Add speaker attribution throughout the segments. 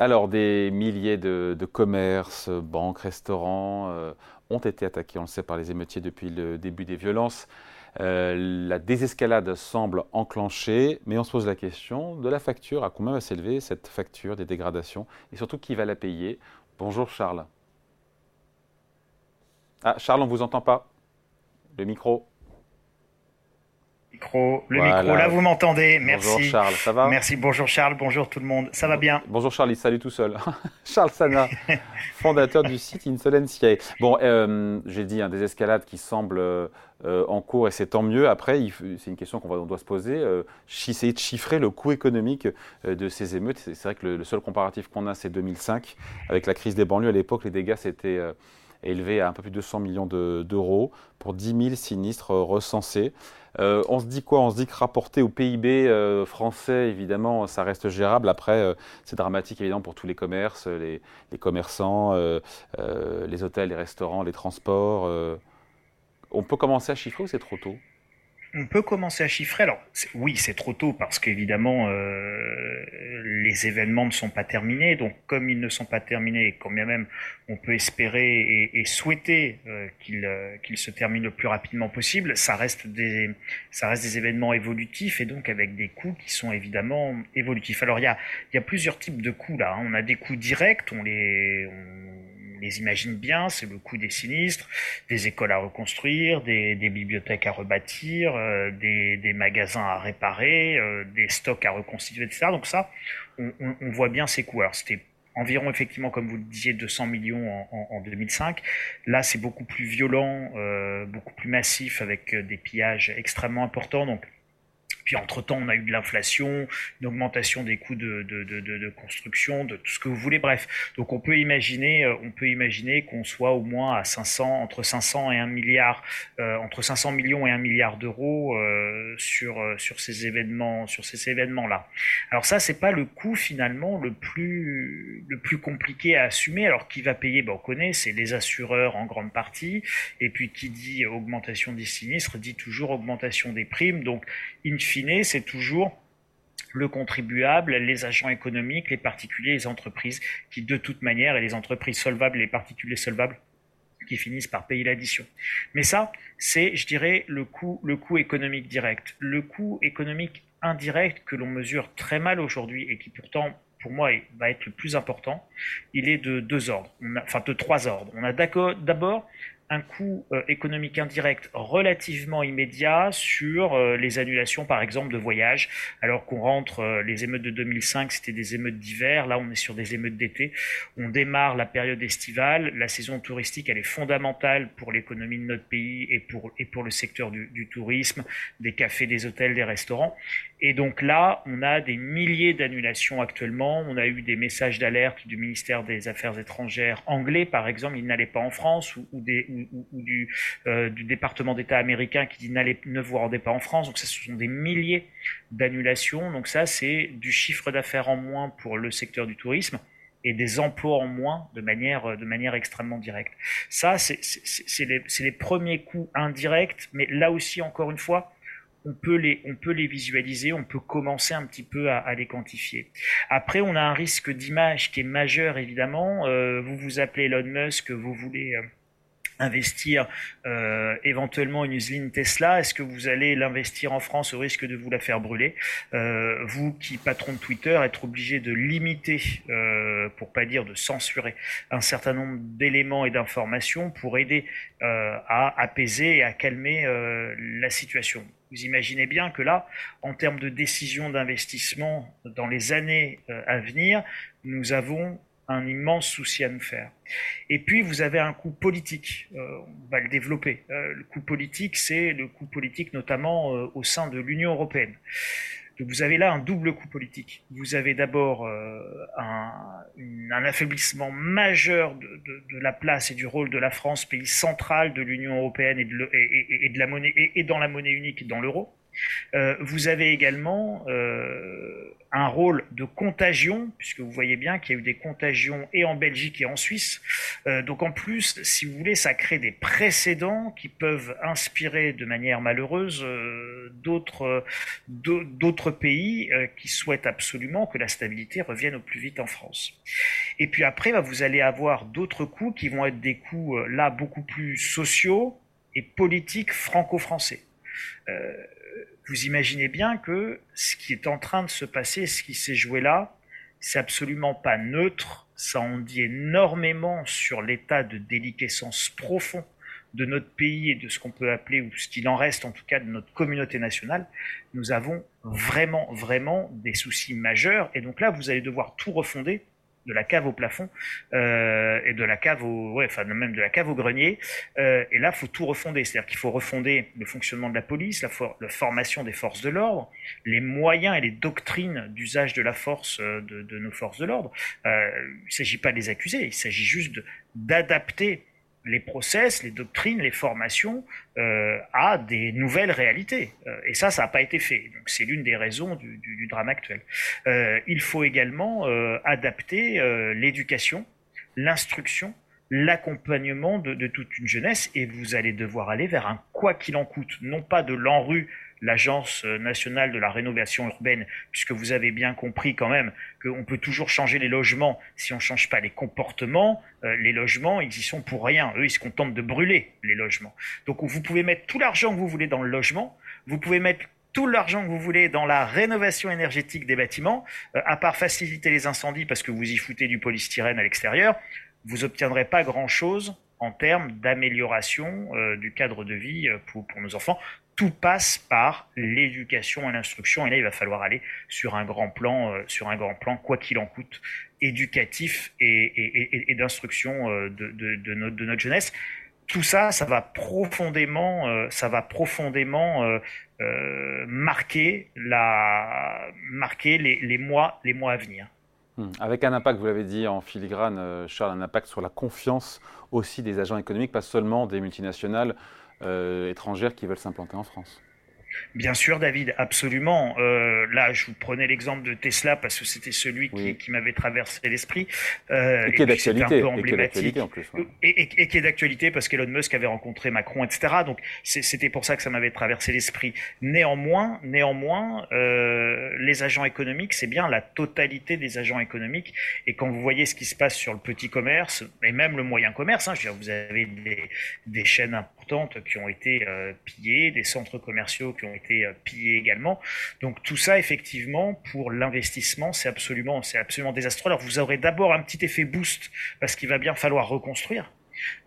Speaker 1: Alors, des milliers de, commerces, banques, restaurants euh, ont été attaqués, on le sait, par les émeutiers depuis le début des violences. Euh, la désescalade semble enclenchée, mais on se pose la question de la facture. À combien va s'élever cette facture des dégradations Et surtout, qui va la payer? Bonjour Charles. Ah, Charles, on ne vous entend pas? Le micro?
Speaker 2: Le micro, là vous m'entendez. Merci.
Speaker 1: Bonjour Charles, ça va
Speaker 2: Merci, bonjour Charles, bonjour tout le monde. Ça va bien
Speaker 1: Bonjour Charles, il salue tout seul. Charles Sana, fondateur du site Insolenciae. Bon, euh, j'ai dit, hein, des escalades qui semblent euh, en cours et c'est tant mieux. Après, c'est une question qu'on doit se poser. Euh, essayer de chiffrer le coût économique de ces émeutes. C'est vrai que le, seul comparatif qu'on a, c'est 2005. Avec la crise des banlieues, à l'époque, les dégâts, c'était élevé à un peu plus de 200 millions d'euros pour 10 000 sinistres recensés. Euh, on se dit quoi? On se dit que rapporté au PIB euh, français, évidemment, ça reste gérable. Après, euh, c'est dramatique, évidemment, pour tous les commerces, les, les commerçants, les hôtels, les restaurants, les transports. on peut commencer à chiffrer ou c'est trop tôt?
Speaker 2: On peut commencer à chiffrer. Alors oui, c'est trop tôt parce qu'évidemment euh, les événements ne sont pas terminés. Donc comme ils ne sont pas terminés, quand bien même on peut espérer et, souhaiter euh, euh, qu'ils se terminent le plus rapidement possible, ça reste des ça reste des événements évolutifs et donc avec des coûts qui sont évidemment évolutifs. Alors il y a il y a plusieurs types de coûts là. Hein. On a des coûts directs, on les les imagine bien, c'est le coût des sinistres, des écoles à reconstruire, des, bibliothèques à rebâtir, euh, des, magasins à réparer, euh, des stocks à reconstituer, etc. Donc ça, on, voit bien ces coûts. Alors c'était environ effectivement, comme vous le disiez, 200 millions en, 2005. Là, c'est beaucoup plus violent, euh, beaucoup plus massif, avec des pillages extrêmement importants. Donc puis entre-temps, on a eu de l'inflation, une augmentation des coûts de, de, de, construction, de tout ce que vous voulez. Bref, donc on peut imaginer, euh, on peut imaginer qu'on soit au moins à 500, entre 500 et 1 milliard, euh, entre 500 millions et 1 milliard d'euros euh, sur sur ces événements, sur ces événements-là. Alors ça, c'est pas le coût finalement le plus le plus compliqué à assumer. Alors qui va payer? Ben, On connaît, c'est les assureurs en grande partie. Et puis qui dit augmentation des sinistres dit toujours augmentation des primes. Donc in c'est toujours le contribuable, les agents économiques, les particuliers, les entreprises, qui de toute manière, et les entreprises solvables, les particuliers solvables, qui finissent par payer l'addition. Mais ça, c'est, je dirais, le coût, le coût économique direct. Le coût économique indirect que l'on mesure très mal aujourd'hui et qui pourtant, pour moi, va être le plus important, il est de deux ordres, enfin de trois ordres. On a d'abord un coût euh, économique indirect relativement immédiat sur euh, les annulations, par exemple, de voyages. Alors qu'on rentre, euh, les émeutes de 2005, c'était des émeutes d'hiver. Là, on est sur des émeutes d'été. On démarre la période estivale. La saison touristique, elle est fondamentale pour l'économie de notre pays et pour, et pour le secteur du, du tourisme, des cafés, des hôtels, des restaurants. Et donc là, on a des milliers d'annulations actuellement. On a eu des messages d'alerte du ministère des Affaires étrangères anglais, par exemple, il n'allait pas en France, ou, euh, du, département d'État américain qui dit ne vous rendez pas en France. Donc ça, ce sont des milliers d'annulations. Donc ça, c'est du chiffre d'affaires en moins pour le secteur du tourisme et des emplois en moins de manière, de manière extrêmement directe. Ça, c'est les, les premiers coûts indirects, mais là aussi, encore une fois, on peut les, on peut les visualiser, on peut commencer un petit peu à, les quantifier. Après, on a un risque d'image qui est majeur, évidemment. Euh, vous vous appelez Elon Musk, vous voulez euh, investir euh, éventuellement une usine Tesla Est-ce que vous allez l'investir en France au risque de vous la faire brûler? Vous qui patron de Twitter, être obligé de limiter, pour pas dire de censurer, un certain nombre d'éléments et d'informations pour aider à apaiser et à calmer la situation. Vous imaginez bien que là, en termes de décision d'investissement dans les années à venir, nous avons un immense souci à nous faire. Et puis, vous avez un coût politique. Euh, on va le développer. Euh, le coût politique, c'est le coût politique notamment euh, au sein de l'Union européenne. Donc, vous avez là un double coût politique. Vous avez d'abord un, un, affaiblissement majeur de, de, de, la place et du rôle de la France, pays central de l'Union européenne et de, et, et, la monnaie et, dans la monnaie unique, dans l'euro. Euh, vous avez également euh, un rôle de contagion, puisque vous voyez bien qu'il y a eu des contagions et en Belgique et en Suisse. Euh, donc en plus, si vous voulez, ça crée des précédents qui peuvent inspirer de manière malheureuse d'autres d'autres pays qui souhaitent absolument que la stabilité revienne au plus vite en France. Et puis après, bah, vous allez avoir d'autres coûts qui vont être des coûts là beaucoup plus sociaux et politiques franco-français vous imaginez bien que ce qui est en train de se passer, ce qui s'est joué là, c'est absolument pas neutre. Ça en dit énormément sur l'état de déliquescence profond de notre pays et de ce qu'on peut appeler, ou ce qu'il en reste en tout cas, de notre communauté nationale. Nous avons vraiment, vraiment des soucis majeurs. Et donc là, vous allez devoir tout refonder de la cave au plafond euh, et de la cave au ouais, enfin même de la cave au grenier. Euh, et là faut tout refonder. C'est-à-dire qu'il faut refonder le fonctionnement de la police la, formation des forces de l'ordre les moyens et les doctrines d'usage de la force euh, de, de, nos forces de l'ordre. Euh, il ne s'agit pas de les accuser il s'agit juste d'adapter les process, les doctrines, les formations euh, à des nouvelles réalités. Euh, et ça, ça n'a pas été fait. Donc c'est l'une des raisons du, drame actuel. Euh, il faut également adapter l'éducation, l'instruction, l'accompagnement de, de, toute une jeunesse, et vous allez devoir aller vers un quoi qu'il en coûte, non pas de l'enrue l'Agence nationale de la rénovation urbaine, puisque vous avez bien compris quand même qu'on peut toujours changer les logements si on ne change pas les comportements. Euh, les logements, ils y sont pour rien. Eux, ils se contentent de brûler les logements. Donc vous pouvez mettre tout l'argent que vous voulez dans le logement, vous pouvez mettre tout l'argent que vous voulez dans la rénovation énergétique des bâtiments, euh, à part faciliter les incendies parce que vous y foutez du polystyrène à l'extérieur, vous obtiendrez pas grand-chose en termes d'amélioration euh, du cadre de vie pour, pour nos enfants tout passe par l'éducation et l'instruction. Et là, il va falloir aller sur un grand plan, euh, sur un grand plan, quoi qu'il en coûte, éducatif et, d'instruction euh, de, notre, jeunesse. Tout ça, ça va profondément, euh, ça va profondément marquer, la, marquer les, mois, les mois à venir.
Speaker 1: Hmm. Avec un impact, vous l'avez dit en filigrane, Charles, un impact sur la confiance aussi des agents économiques, pas seulement des multinationales. Euh, étrangères qui veulent s'implanter en France.
Speaker 2: Bien sûr, David, absolument. Euh, là, je vous prenais l'exemple de Tesla parce que c'était celui qui, qui m'avait traversé l'esprit.
Speaker 1: Euh, et qui est d'actualité. Et qui est d'actualité en plus.
Speaker 2: Et, et, qui est d'actualité parce qu'Elon Musk avait rencontré Macron, etc. Donc, c'était pour ça que ça m'avait traversé l'esprit. Néanmoins, néanmoins, euh, les agents économiques, c'est bien la totalité des agents économiques. Et quand vous voyez ce qui se passe sur le petit commerce et même le moyen commerce, hein, je veux dire, vous avez des, des chaînes qui ont été euh, pillées, des centres commerciaux qui ont été euh, pillés également. Donc tout ça, effectivement, pour l'investissement, c'est absolument, c'est absolument désastreux. Alors vous aurez d'abord un petit effet boost parce qu'il va bien falloir reconstruire.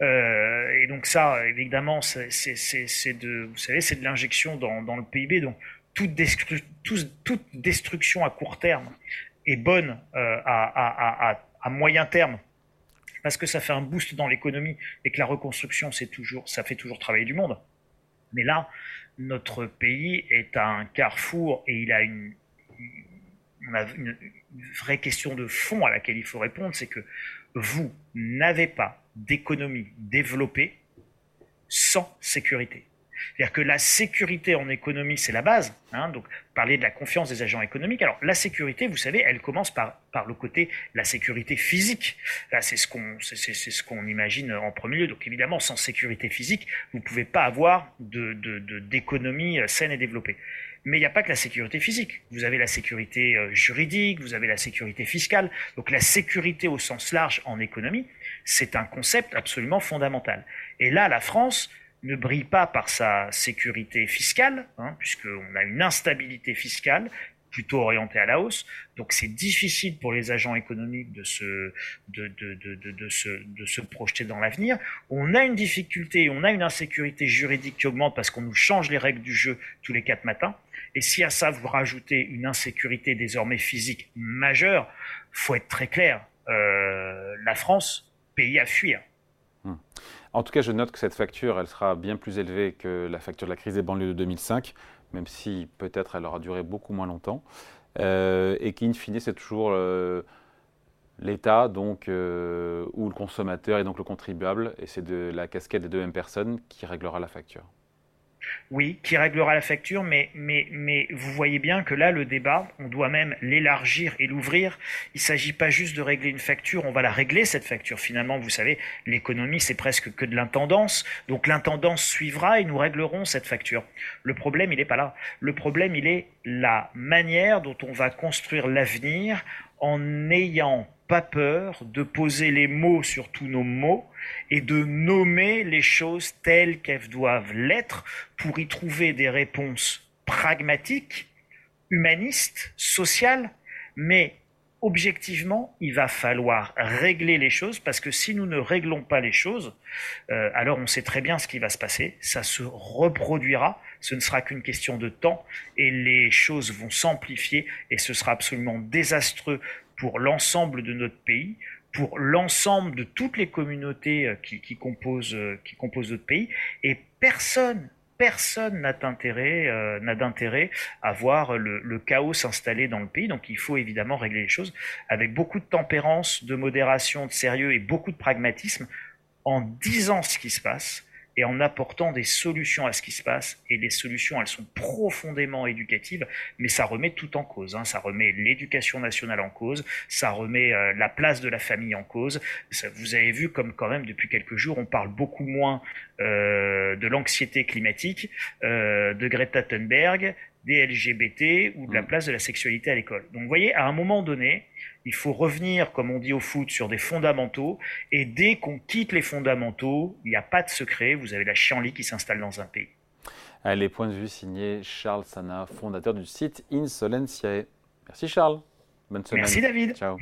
Speaker 2: Euh, et donc ça, évidemment, c'est de, vous savez, c'est de l'injection dans, le PIB. Donc toute, destruction à court terme est bonne euh, à, moyen terme parce que ça fait un boost dans l'économie et que la reconstruction, c'est toujours, ça fait toujours travailler du monde. Mais là, notre pays est à un carrefour et il a une, une, vraie question de fond à laquelle il faut répondre, c'est que vous n'avez pas d'économie développée sans sécurité. C'est-à-dire que la sécurité en économie, c'est la base. Hein, donc, parler de la confiance des agents économiques. Alors, la sécurité, vous savez, elle commence par, par le côté la sécurité physique. Là, c'est ce qu'on ce imagine en premier lieu. Donc, évidemment, sans sécurité physique, vous ne pouvez pas avoir de, d'économie saine et développée. Mais il n'y a pas que la sécurité physique. Vous avez la sécurité euh, juridique, vous avez la sécurité fiscale. Donc la sécurité au sens large en économie, c'est un concept absolument fondamental. Et là, la France, ne brille pas par sa sécurité fiscale, hein, puisqu'on a une instabilité fiscale plutôt orientée à la hausse. Donc c'est difficile pour les agents économiques de se, de, de, de, de, se, de se projeter dans l'avenir. On a une difficulté, on a une insécurité juridique qui augmente parce qu'on nous change les règles du jeu tous les quatre matins. Et si à ça vous rajoutez une insécurité désormais physique majeure, faut être très clair, euh, la France, pays à fuir.
Speaker 1: Hum. En tout cas, je note que cette facture, sera bien plus élevée que la facture de la crise des banlieues de 2005, même si peut-être elle aura duré beaucoup moins longtemps. Euh, et qu'in fine, c'est toujours euh, l'État donc, euh, ou le consommateur et donc le contribuable, et c'est de la casquette des deux mêmes personnes qui réglera la facture.
Speaker 2: Oui, qui réglera la facture, mais, mais, mais vous voyez bien que là, le débat, on doit même l'élargir et l'ouvrir. Il ne s'agit pas juste de régler une facture, on va la régler, cette facture. Finalement, vous savez, l'économie, c'est presque que de l'intendance. Donc l'intendance suivra et nous réglerons cette facture. Le problème, il n'est pas là. Le problème, il est la manière dont on va construire l'avenir en n'ayant pas peur de poser les mots sur tous nos mots et de nommer les choses telles qu'elles doivent l'être pour y trouver des réponses pragmatiques, humanistes, sociales, mais objectivement, il va falloir régler les choses parce que si nous ne réglons pas les choses, euh, alors on sait très bien ce qui va se passer, ça se reproduira, ce ne sera qu'une question de temps et les choses vont s'amplifier et ce sera absolument désastreux pour l'ensemble de notre pays, pour l'ensemble de toutes les communautés euh, qui, composent, euh, qui composent notre pays, et personne, personne n'a d'intérêt, euh, n'a d'intérêt à voir le, chaos s'installer dans le pays. Donc il faut évidemment régler les choses avec beaucoup de tempérance, de modération, de sérieux et beaucoup de pragmatisme en disant ce qui se passe et en apportant des solutions à ce qui se passe. Et les solutions, elles sont profondément éducatives, mais ça remet tout en cause. Hein. Ça remet l'éducation nationale en cause, ça remet euh, la place de la famille en cause. Ça, vous avez vu comme quand même depuis quelques jours, on parle beaucoup moins euh, de l'anxiété climatique, euh, de Greta Thunberg, des LGBT ou de la mm. place de la sexualité à l'école. Donc vous voyez, à un moment donné, il faut revenir, comme on dit au foot, sur des fondamentaux. Et dès qu'on quitte les fondamentaux, il n'y a pas de secret. Vous avez la chienlit qui s'installe dans un pays.
Speaker 1: Les points de vue signés Charles Sana, fondateur du site Insolentiae. Merci Charles. Bonne semaine.
Speaker 2: Merci David.
Speaker 1: Ciao.